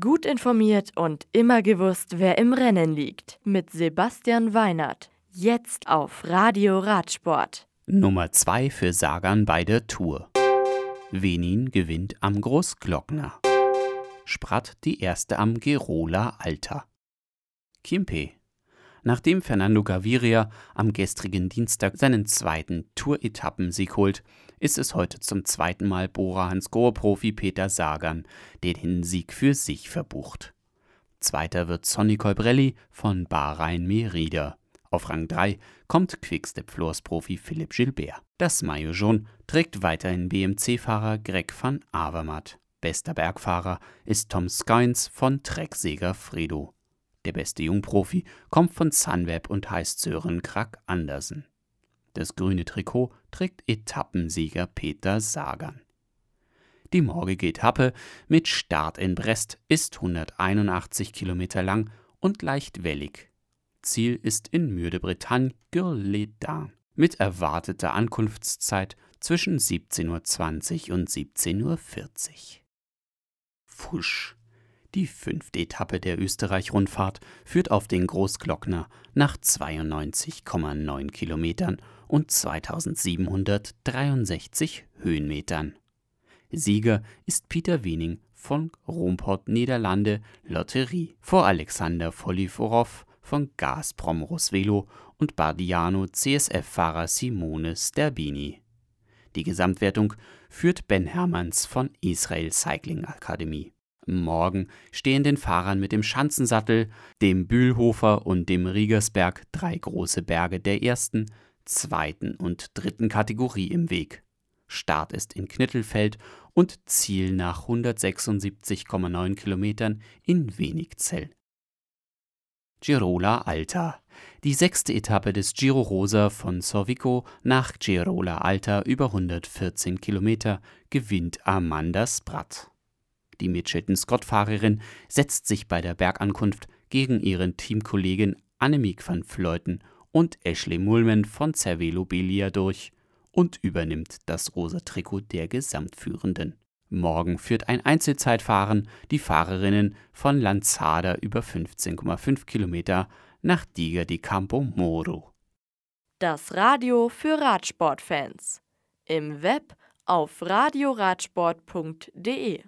Gut informiert und immer gewusst, wer im Rennen liegt. Mit Sebastian Weinert. Jetzt auf Radio Radsport. Nummer 2 für Sagan bei der Tour. Venin gewinnt am Großglockner. Spratt die erste am Gerola Alter. Kimpe. Nachdem Fernando Gaviria am gestrigen Dienstag seinen zweiten Tour-Etappensieg holt, ist es heute zum zweiten Mal Bora Hansgrohe-Profi Peter Sagan, der den Sieg für sich verbucht. Zweiter wird Sonny Colbrelli von Bahrain Merida. Auf Rang 3 kommt Quickstep-Floors-Profi Philipp Gilbert. Das Maillot jaune trägt weiterhin BMC-Fahrer Greg van Avermaet. Bester Bergfahrer ist Tom Skynes von Trecksäger Fredo. Der beste Jungprofi kommt von Sunweb und heißt Sören Krack Andersen. Das grüne Trikot trägt Etappensieger Peter Sagan. Die morgige Etappe mit Start in Brest ist 181 Kilometer lang und leicht wellig. Ziel ist in Mür de Bretagne, Gürledin, mit erwarteter Ankunftszeit zwischen 17.20 Uhr und 17.40 Uhr. Fusch. Die fünfte Etappe der Österreich-Rundfahrt führt auf den Großglockner nach 92,9 Kilometern und 2763 Höhenmetern. Sieger ist Peter Wening von Romport Niederlande Lotterie vor Alexander Foliforov von Gazprom Rosvelo und Bardiano CSF-Fahrer Simone Sterbini. Die Gesamtwertung führt Ben Hermanns von Israel Cycling Akademie. Morgen stehen den Fahrern mit dem Schanzensattel, dem Bühlhofer und dem Riegersberg drei große Berge der ersten, zweiten und dritten Kategorie im Weg. Start ist in Knittelfeld und Ziel nach 176,9 Kilometern in Wenigzell. Girola Alta. Die sechste Etappe des Giro Rosa von Sorvico nach Girola Alta über 114 Kilometer gewinnt Amanda Spratt. Die Mitchelton-Scott-Fahrerin setzt sich bei der Bergankunft gegen ihren Teamkollegen Annemiek van Vleuten und Ashley Mullman von Cervelo Belia durch und übernimmt das rosa Trikot der Gesamtführenden. Morgen führt ein Einzelzeitfahren die Fahrerinnen von Lanzada über 15,5 Kilometer nach Diga di Campo Moro. Das Radio für Radsportfans. Im Web auf radioradsport.de